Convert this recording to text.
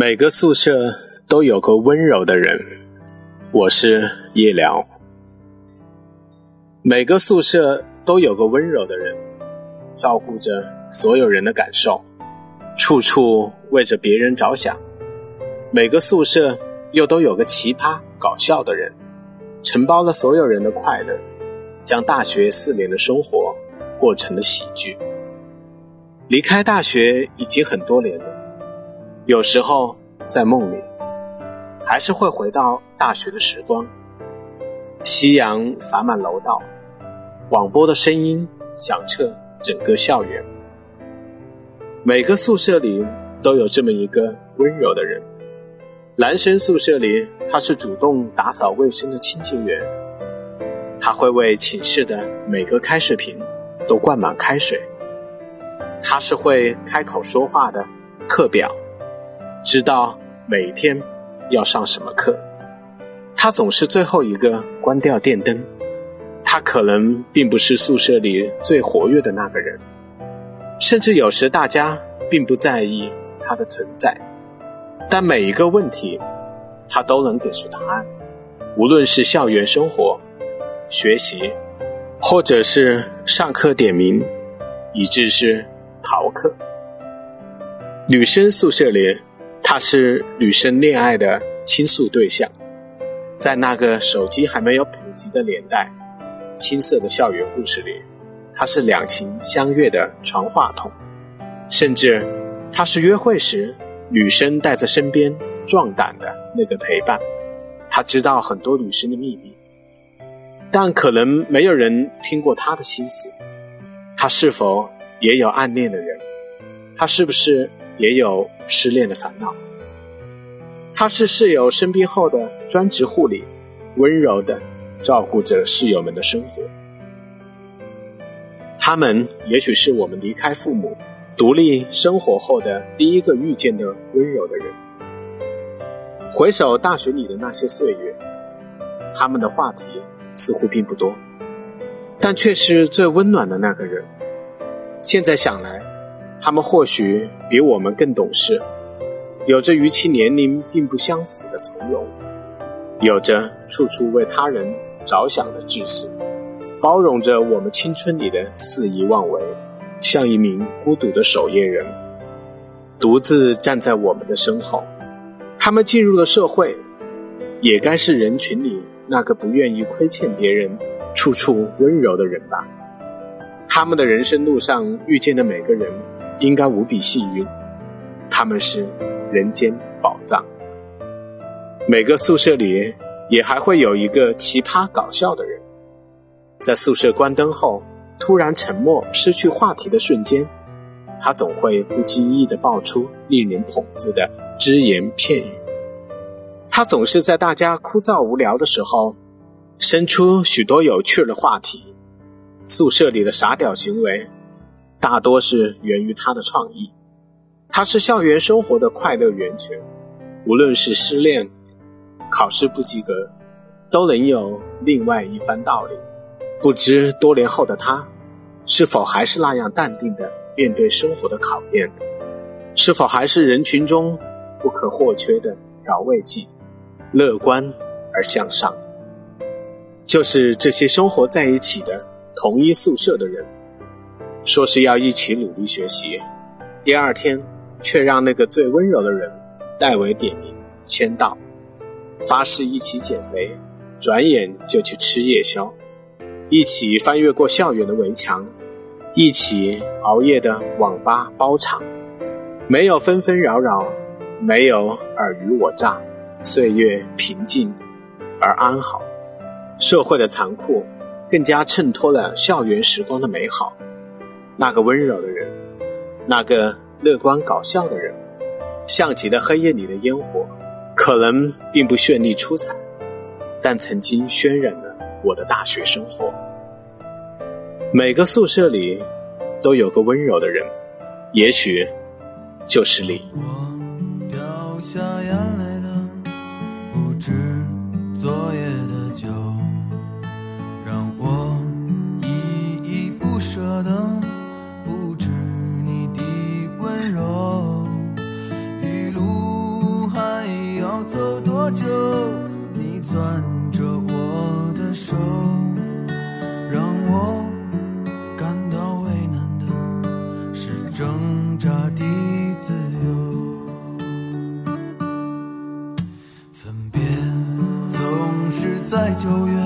每个宿舍都有个温柔的人，我是夜聊。每个宿舍都有个温柔的人，照顾着所有人的感受，处处为着别人着想。每个宿舍又都有个奇葩搞笑的人，承包了所有人的快乐，将大学四年的生活过成了喜剧。离开大学已经很多年了。有时候在梦里，还是会回到大学的时光。夕阳洒满楼道，广播的声音响彻整个校园。每个宿舍里都有这么一个温柔的人。男生宿舍里，他是主动打扫卫生的清洁员，他会为寝室的每个开水瓶都灌满开水。他是会开口说话的课表。知道每天要上什么课，他总是最后一个关掉电灯。他可能并不是宿舍里最活跃的那个人，甚至有时大家并不在意他的存在。但每一个问题，他都能给出答案。无论是校园生活、学习，或者是上课点名，以致是逃课。女生宿舍里。他是女生恋爱的倾诉对象，在那个手机还没有普及的年代，青涩的校园故事里，他是两情相悦的传话筒，甚至他是约会时女生带在身边壮胆的那个陪伴。他知道很多女生的秘密，但可能没有人听过他的心思。他是否也有暗恋的人？他是不是？也有失恋的烦恼。他是室友生病后的专职护理，温柔的照顾着室友们的生活。他们也许是我们离开父母、独立生活后的第一个遇见的温柔的人。回首大学里的那些岁月，他们的话题似乎并不多，但却是最温暖的那个人。现在想来。他们或许比我们更懂事，有着与其年龄并不相符的从容，有着处处为他人着想的质素，包容着我们青春里的肆意妄为，像一名孤独的守夜人，独自站在我们的身后。他们进入了社会，也该是人群里那个不愿意亏欠别人、处处温柔的人吧。他们的人生路上遇见的每个人。应该无比幸运，他们是人间宝藏。每个宿舍里也还会有一个奇葩搞笑的人，在宿舍关灯后突然沉默、失去话题的瞬间，他总会不经意地爆出令人捧腹的只言片语。他总是在大家枯燥无聊的时候，生出许多有趣的话题。宿舍里的傻屌行为。大多是源于他的创意，他是校园生活的快乐源泉。无论是失恋、考试不及格，都能有另外一番道理。不知多年后的他，是否还是那样淡定的面对生活的考验？是否还是人群中不可或缺的调味剂？乐观而向上，就是这些生活在一起的同一宿舍的人。说是要一起努力学习，第二天却让那个最温柔的人代为点名签到，发誓一起减肥，转眼就去吃夜宵，一起翻越过校园的围墙，一起熬夜的网吧包场，没有纷纷扰扰，没有尔虞我诈，岁月平静而安好。社会的残酷更加衬托了校园时光的美好。那个温柔的人，那个乐观搞笑的人，像极了黑夜里的烟火，可能并不绚丽出彩，但曾经渲染了我的大学生活。每个宿舍里都有个温柔的人，也许就是你。掉下眼泪的，不知昨夜的酒走多久，你攥着我的手，让我感到为难的是挣扎的自由。分别总是在九月，